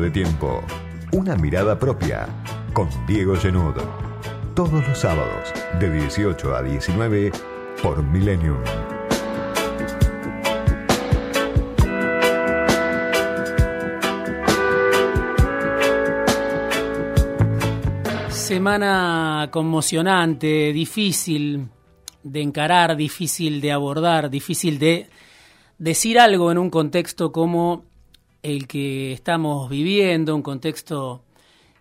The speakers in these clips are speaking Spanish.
De tiempo. Una mirada propia. Con Diego Genud. Todos los sábados, de 18 a 19, por Millennium. Semana conmocionante, difícil de encarar, difícil de abordar, difícil de decir algo en un contexto como el que estamos viviendo, un contexto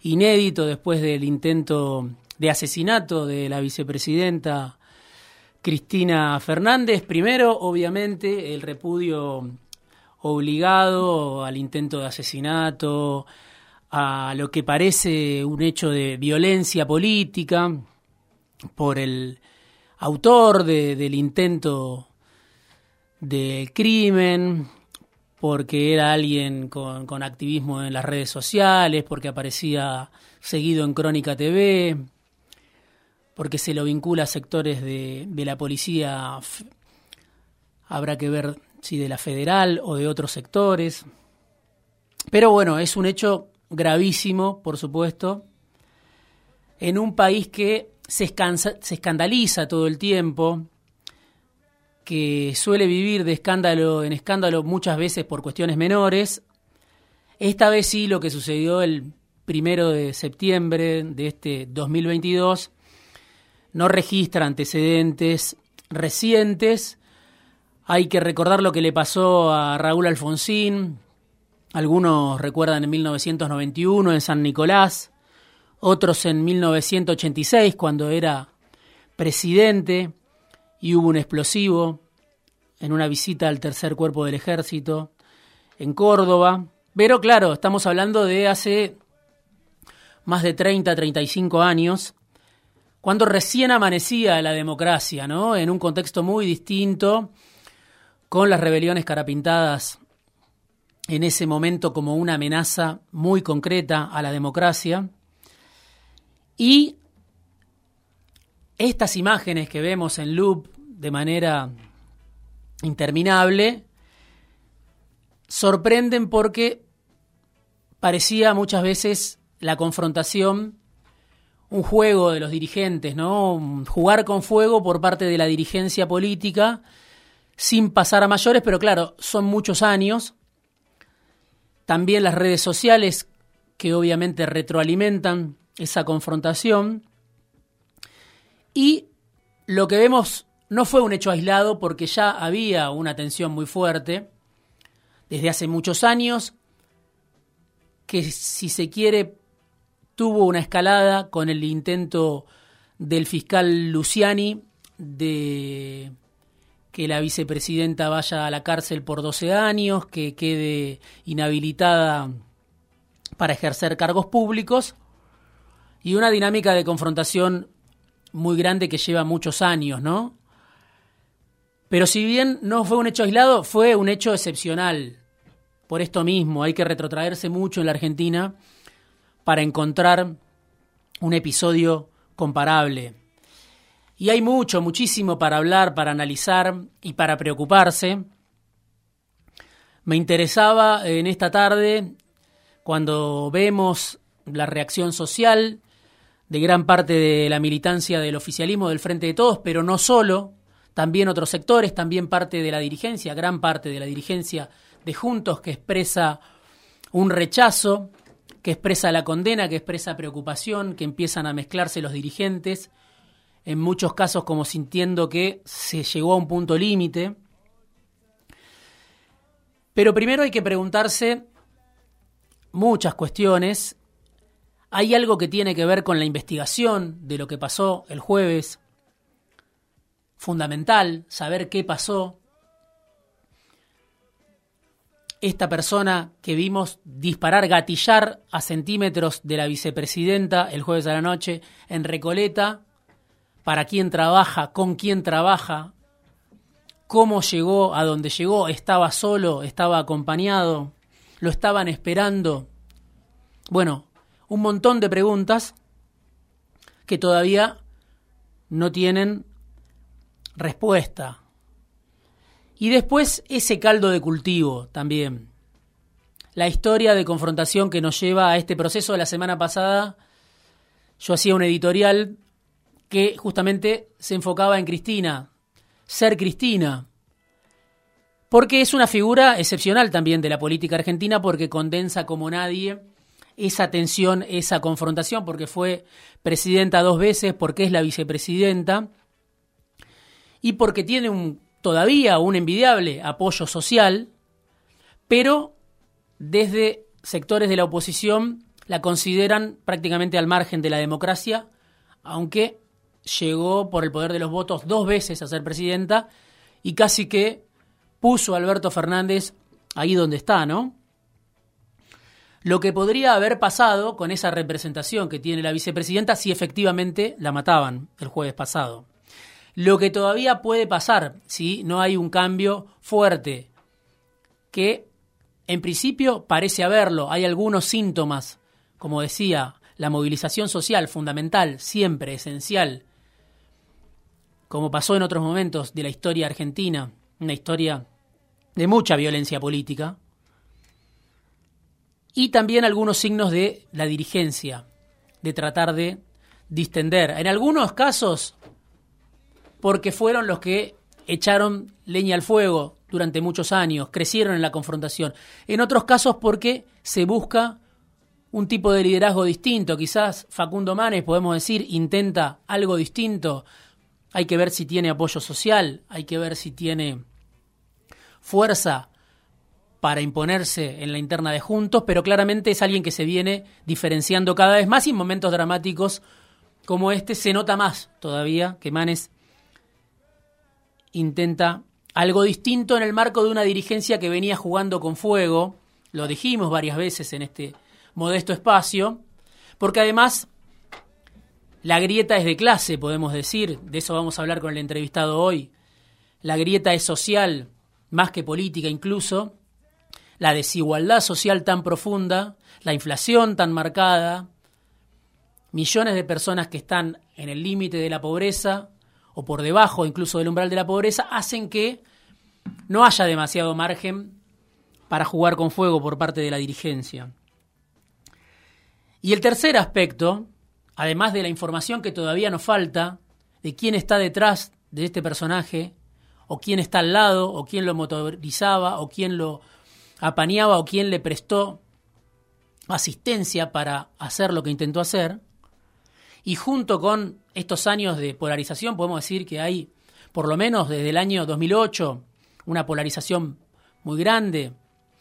inédito después del intento de asesinato de la vicepresidenta Cristina Fernández. Primero, obviamente, el repudio obligado al intento de asesinato, a lo que parece un hecho de violencia política por el autor del intento del crimen, porque era alguien con, con, activismo en las redes sociales, porque aparecía seguido en Crónica TV, porque se lo vincula a sectores de, de la policía, habrá que ver si de la federal o de otros sectores. Pero bueno, es un hecho gravísimo, por supuesto, en un país que se, se escandaliza todo el tiempo, que suele vivir de escándalo en escándalo muchas veces por cuestiones menores. Esta vez sí lo que sucedió el primero de septiembre de este 2022 no registra antecedentes recientes. Hay que recordar lo que le pasó a Raúl Alfonsín. Algunos recuerdan en 1991 en San Nicolás, otros en 1986 cuando era presidente y hubo un explosivo en una visita al tercer cuerpo del ejército en Córdoba. Pero claro, estamos hablando de hace más de 30, 35 años cuando recién amanecía la democracia, ¿no? En un contexto muy distinto, con las rebeliones carapintadas en ese momento como una amenaza muy concreta a la democracia. Y estas imágenes que vemos en loop de manera interminable sorprenden porque parecía muchas veces la confrontación un juego de los dirigentes, ¿no? Jugar con fuego por parte de la dirigencia política sin pasar a mayores, pero claro, son muchos años. También las redes sociales que obviamente retroalimentan esa confrontación. Y lo que vemos no fue un hecho aislado porque ya había una tensión muy fuerte desde hace muchos años que si se quiere tuvo una escalada con el intento del fiscal Luciani de que la vicepresidenta vaya a la cárcel por 12 años, que quede inhabilitada para ejercer cargos públicos y una dinámica de confrontación muy grande que lleva muchos años, ¿no? Pero si bien no fue un hecho aislado, fue un hecho excepcional. Por esto mismo, hay que retrotraerse mucho en la Argentina para encontrar un episodio comparable. Y hay mucho, muchísimo para hablar, para analizar y para preocuparse. Me interesaba en esta tarde, cuando vemos la reacción social de gran parte de la militancia del oficialismo del Frente de Todos, pero no solo, también otros sectores, también parte de la dirigencia, gran parte de la dirigencia de Juntos que expresa un rechazo que expresa la condena, que expresa preocupación, que empiezan a mezclarse los dirigentes, en muchos casos como sintiendo que se llegó a un punto límite. Pero primero hay que preguntarse muchas cuestiones. Hay algo que tiene que ver con la investigación de lo que pasó el jueves. Fundamental saber qué pasó, esta persona que vimos disparar, gatillar a centímetros de la vicepresidenta el jueves a la noche en Recoleta, para quién trabaja, con quién trabaja, cómo llegó a donde llegó, estaba solo, estaba acompañado, lo estaban esperando. Bueno, un montón de preguntas que todavía no tienen respuesta. Y después ese caldo de cultivo también. la historia de confrontación que nos lleva a este proceso. de La semana pasada yo hacía un editorial que justamente se enfocaba en Cristina, ser Cristina, porque es una figura excepcional también de la política argentina porque condensa como nadie esa tensión, esa confrontación, porque fue presidenta dos veces, porque es la vicepresidenta y porque tiene un, todavía un envidiable apoyo social, pero desde sectores de la oposición la consideran prácticamente al margen de la democracia, aunque llegó por el poder de los votos dos veces a ser presidenta y casi que puso a Alberto Fernández ahí donde está, ¿no? Lo que podría haber pasado con esa representación que tiene la vicepresidenta si efectivamente la mataban el jueves pasado. Lo que todavía puede pasar si no hay un cambio fuerte, que en principio parece haberlo, hay algunos síntomas, como decía, la movilización social fundamental, siempre esencial, como pasó en otros momentos de la historia argentina, una historia de mucha violencia política, y también algunos signos de la dirigencia, de tratar de distender. En algunos casos, porque fueron los que echaron leña al fuego durante muchos años, crecieron en la confrontación. En otros casos, porque se busca un tipo de liderazgo distinto. Quizás Facundo Manes, podemos decir, intenta algo distinto, hay que ver si tiene apoyo social, hay que ver si tiene fuerza para imponerse en la interna de Juntos, pero claramente es alguien que se viene diferenciando cada vez más y en momentos dramáticos como este se nota más todavía que Manes intenta algo distinto en el marco de una dirigencia que venía jugando con fuego, lo dijimos varias veces en este modesto espacio, porque además la grieta es de clase, podemos decir, de eso vamos a hablar con el entrevistado hoy. La grieta es social, más que política incluso. La desigualdad social tan profunda, la inflación tan marcada, millones de personas que están en el límite de la pobreza o por debajo incluso del umbral de la pobreza, hacen que no haya demasiado margen para jugar con fuego por parte de la dirigencia. Y el tercer aspecto, además de la información que todavía nos falta de quién está detrás de este personaje, o quién está al lado, o quién lo motorizaba, o quién lo apañaba, o quién le prestó asistencia para hacer lo que intentó hacer. Y junto con estos años de polarización, podemos decir que hay, por lo menos desde el año 2008, una polarización muy grande,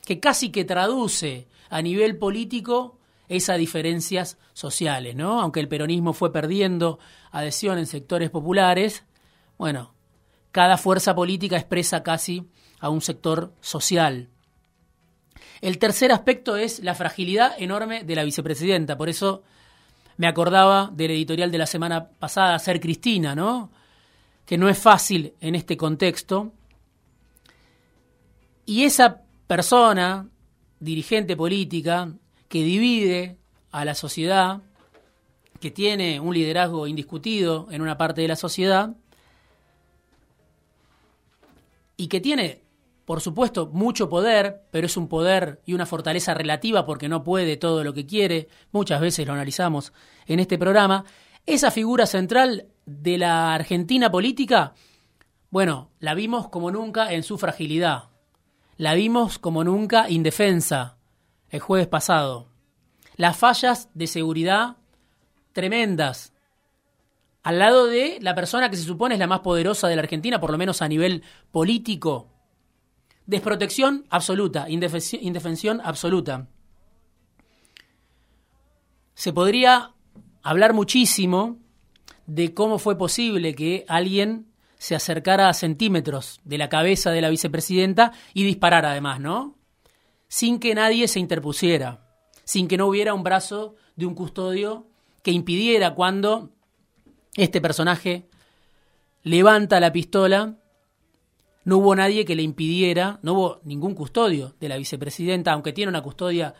que casi que traduce a nivel político esas diferencias sociales, ¿no? Aunque el peronismo fue perdiendo adhesión en sectores populares, bueno, cada fuerza política expresa casi a un sector social. El tercer aspecto es la fragilidad enorme de la vicepresidenta, por eso me acordaba del editorial de la semana pasada, Ser Cristina, ¿no? Que no es fácil en este contexto. Y esa persona, dirigente política, que divide a la sociedad, que tiene un liderazgo indiscutido en una parte de la sociedad y que tiene, por supuesto, mucho poder, pero es un poder y una fortaleza relativa porque no puede todo lo que quiere, muchas veces lo analizamos en este programa, esa figura central de la Argentina política, bueno, la vimos como nunca en su fragilidad, la vimos como nunca indefensa, el jueves pasado. Las fallas de seguridad tremendas. Al lado de la persona que se supone es la más poderosa de la Argentina, por lo menos a nivel político. Desprotección absoluta, indefensión absoluta. Se podría hablar muchísimo de cómo fue posible que alguien se acercara a centímetros de la cabeza de la vicepresidenta y disparara además, ¿no? sin que nadie se interpusiera, sin que no hubiera un brazo de un custodio que impidiera cuando este personaje levanta la pistola, no hubo nadie que le impidiera, no hubo ningún custodio de la vicepresidenta, aunque tiene una custodia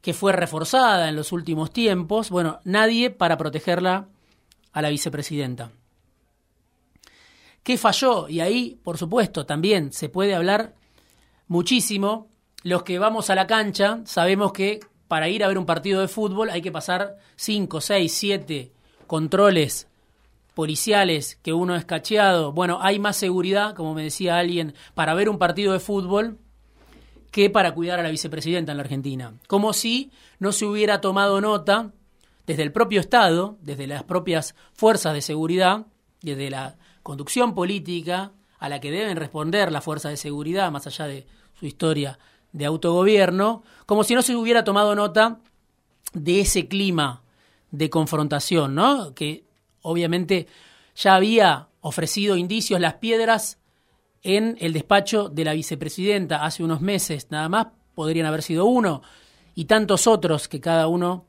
que fue reforzada en los últimos tiempos, bueno, nadie para protegerla a la vicepresidenta. ¿Qué falló? Y ahí, por supuesto, también se puede hablar muchísimo los que vamos a la cancha sabemos que para ir a ver un partido de fútbol hay que pasar 5, 6, 7 controles policiales, que uno es cacheado. Bueno, hay más seguridad, como me decía alguien, para ver un partido de fútbol que para cuidar a la vicepresidenta en la Argentina. Como si no se hubiera tomado nota desde el propio Estado, desde las propias fuerzas de seguridad, desde la conducción política a la que deben responder las fuerzas de seguridad, más allá de su historia de autogobierno, como si no se hubiera tomado nota de ese clima de confrontación, ¿no? Que obviamente ya había ofrecido indicios las piedras en el despacho de la vicepresidenta hace unos meses, nada más podrían haber sido uno y tantos otros que cada uno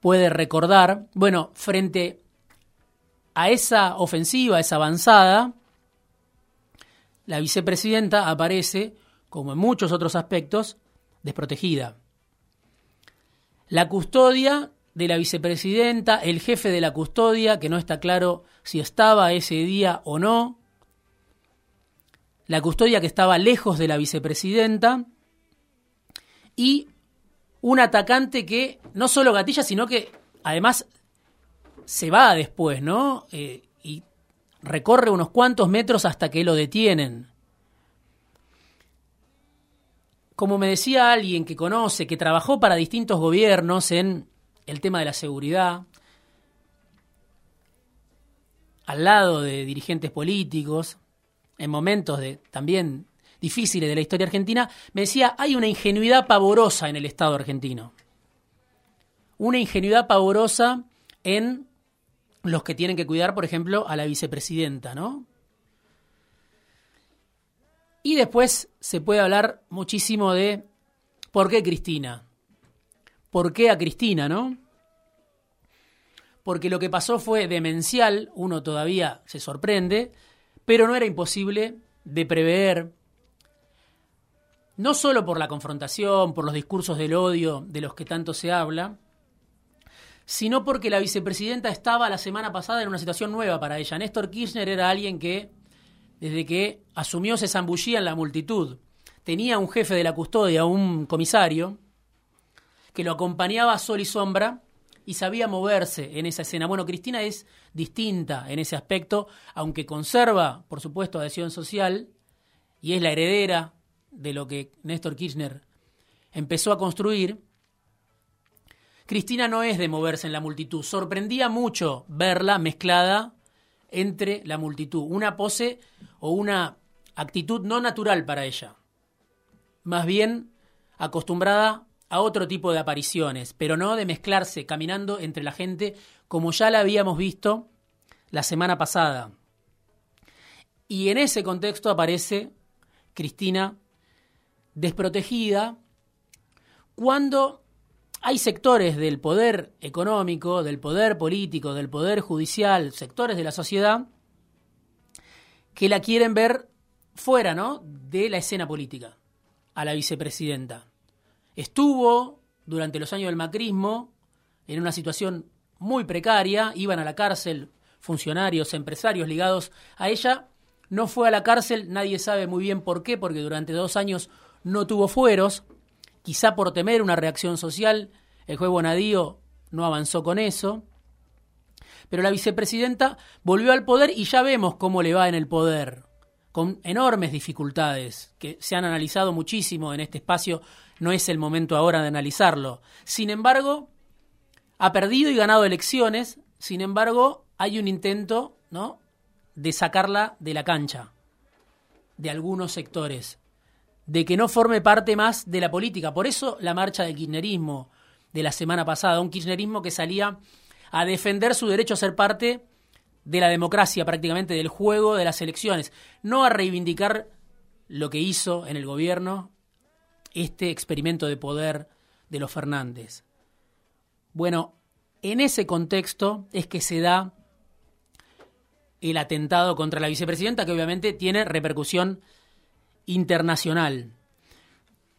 puede recordar. Bueno, frente a esa ofensiva, a esa avanzada, la vicepresidenta aparece, como en muchos otros aspectos, desprotegida. La custodia de la vicepresidenta, el jefe de la custodia, que no está claro si estaba ese día o no, la custodia que estaba lejos de la vicepresidenta y un atacante que no solo gatilla, sino que además se va después, ¿no? Eh, y recorre unos cuantos metros hasta que lo detienen. Como me decía alguien que conoce, que trabajó para distintos gobiernos en el tema de la seguridad, al lado de dirigentes políticos, en momentos de también difíciles de la historia argentina, me decía, hay una ingenuidad pavorosa en el Estado argentino. Una ingenuidad pavorosa en los que tienen que cuidar, por ejemplo, a la vicepresidenta, ¿no? Y después se puede hablar muchísimo de por qué Cristina. ¿Por qué a Cristina, no? Porque lo que pasó fue demencial, uno todavía se sorprende, pero no era imposible de prever, no solo por la confrontación, por los discursos del odio de los que tanto se habla, sino porque la vicepresidenta estaba la semana pasada en una situación nueva para ella. Néstor Kirchner era alguien que, desde que asumió, se zambullía en la multitud. Tenía un jefe de la custodia, un comisario, que lo acompañaba a sol y sombra y sabía moverse en esa escena. Bueno, Cristina es distinta en ese aspecto, aunque conserva, por supuesto, adhesión social y es la heredera de lo que Néstor Kirchner empezó a construir. Cristina no es de moverse en la multitud. Sorprendía mucho verla mezclada entre la multitud. Una pose o una actitud no natural para ella. Más bien acostumbrada a otro tipo de apariciones, pero no de mezclarse caminando entre la gente como ya la habíamos visto la semana pasada. Y en ese contexto aparece Cristina desprotegida cuando hay sectores del poder económico, del poder político, del poder judicial, sectores de la sociedad que la quieren ver fuera, ¿no? de la escena política a la vicepresidenta estuvo durante los años del macrismo en una situación muy precaria, iban a la cárcel funcionarios, empresarios ligados a ella, no fue a la cárcel, nadie sabe muy bien por qué, porque durante dos años no tuvo fueros, quizá por temer una reacción social, el juez Bonadío no avanzó con eso, pero la vicepresidenta volvió al poder y ya vemos cómo le va en el poder, con enormes dificultades que se han analizado muchísimo en este espacio no es el momento ahora de analizarlo. Sin embargo, ha perdido y ganado elecciones, sin embargo, hay un intento, ¿no?, de sacarla de la cancha de algunos sectores, de que no forme parte más de la política. Por eso la marcha del kirchnerismo de la semana pasada, un kirchnerismo que salía a defender su derecho a ser parte de la democracia, prácticamente del juego de las elecciones, no a reivindicar lo que hizo en el gobierno este experimento de poder de los Fernández. Bueno, en ese contexto es que se da el atentado contra la vicepresidenta, que obviamente tiene repercusión internacional,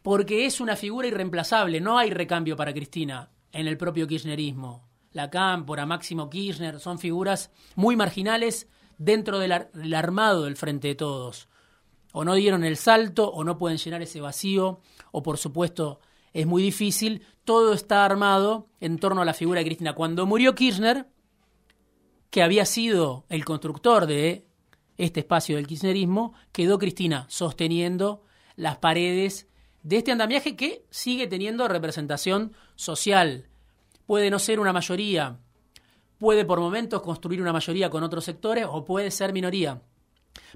porque es una figura irreemplazable, no hay recambio para Cristina en el propio kirchnerismo. La Cámpora, Máximo Kirchner, son figuras muy marginales dentro del armado del Frente de Todos. O no dieron el salto, o no pueden llenar ese vacío, o por supuesto es muy difícil, todo está armado en torno a la figura de Cristina. Cuando murió Kirchner, que había sido el constructor de este espacio del kirchnerismo, quedó Cristina sosteniendo las paredes de este andamiaje que sigue teniendo representación social. Puede no ser una mayoría, puede por momentos construir una mayoría con otros sectores o puede ser minoría,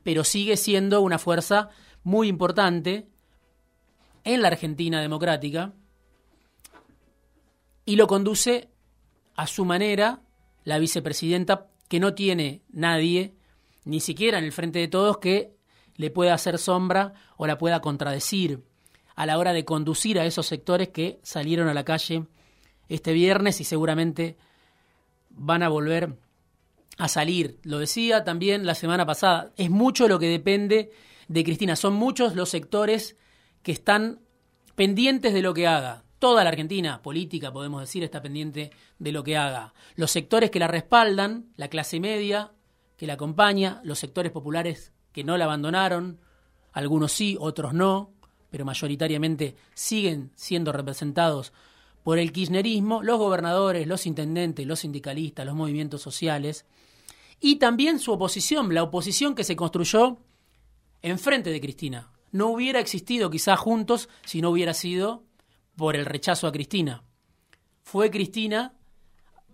pero sigue siendo una fuerza muy importante en la Argentina democrática y lo conduce a su manera la vicepresidenta que no tiene nadie, ni siquiera en el frente de todos, que le pueda hacer sombra o la pueda contradecir a la hora de conducir a esos sectores que salieron a la calle este viernes y seguramente van a volver a salir. Lo decía también la semana pasada, es mucho lo que depende de Cristina, son muchos los sectores que están pendientes de lo que haga. Toda la Argentina política, podemos decir, está pendiente de lo que haga. Los sectores que la respaldan, la clase media que la acompaña, los sectores populares que no la abandonaron, algunos sí, otros no, pero mayoritariamente siguen siendo representados por el kirchnerismo, los gobernadores, los intendentes, los sindicalistas, los movimientos sociales, y también su oposición, la oposición que se construyó enfrente de Cristina. No hubiera existido quizás juntos si no hubiera sido por el rechazo a Cristina. Fue Cristina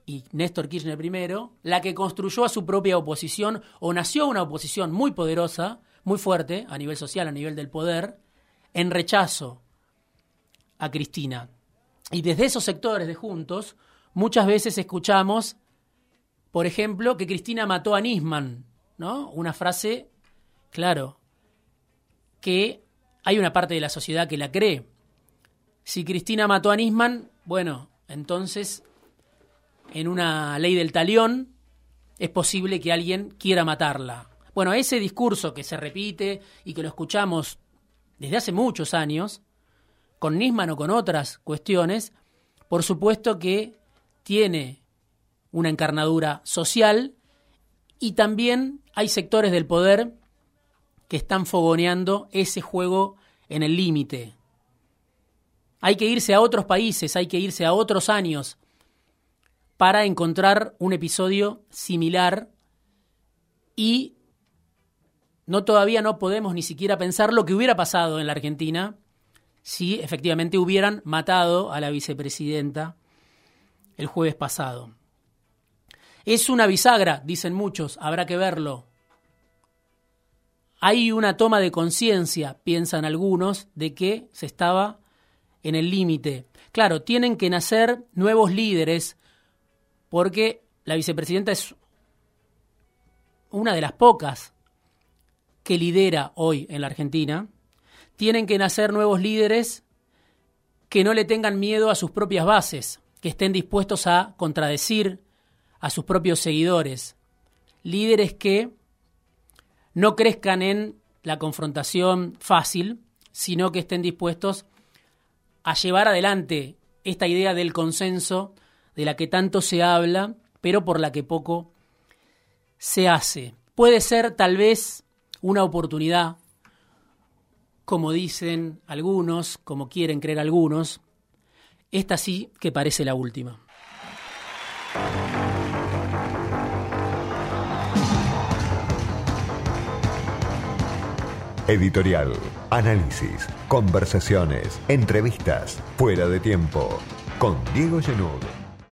y Néstor Kirchner primero la que construyó a su propia oposición o nació una oposición muy poderosa, muy fuerte a nivel social, a nivel del poder, en rechazo a Cristina. Y desde esos sectores de Juntos, muchas veces escuchamos, por ejemplo, que Cristina mató a Nisman, ¿no? Una frase, claro, que hay una parte de la sociedad que la cree. Si Cristina mató a Nisman, bueno, entonces en una ley del talión es posible que alguien quiera matarla. Bueno, ese discurso que se repite y que lo escuchamos desde hace muchos años, con Nisman o con otras cuestiones, por supuesto que tiene una encarnadura social y también hay sectores del poder que están fogoneando ese juego en el límite. Hay que irse a otros países, hay que irse a otros años para encontrar un episodio similar y no todavía no podemos ni siquiera pensar lo que hubiera pasado en la Argentina si efectivamente hubieran matado a la vicepresidenta el jueves pasado. Es una bisagra, dicen muchos, habrá que verlo. Hay una toma de conciencia, piensan algunos, de que se estaba en el límite. Claro, tienen que nacer nuevos líderes porque la vicepresidenta es una de las pocas que lidera hoy en la Argentina, tienen que nacer nuevos líderes que no le tengan miedo a sus propias bases, que estén dispuestos a contradecir a sus propios seguidores, líderes que no crezcan en la confrontación fácil, sino que estén dispuestos a llevar adelante esta idea del consenso de la que tanto se habla, pero por la que poco se hace. Puede ser tal vez una oportunidad, como dicen algunos, como quieren creer algunos, esta sí que parece la última. Editorial, análisis, conversaciones, entrevistas, fuera de tiempo, con Diego Genud.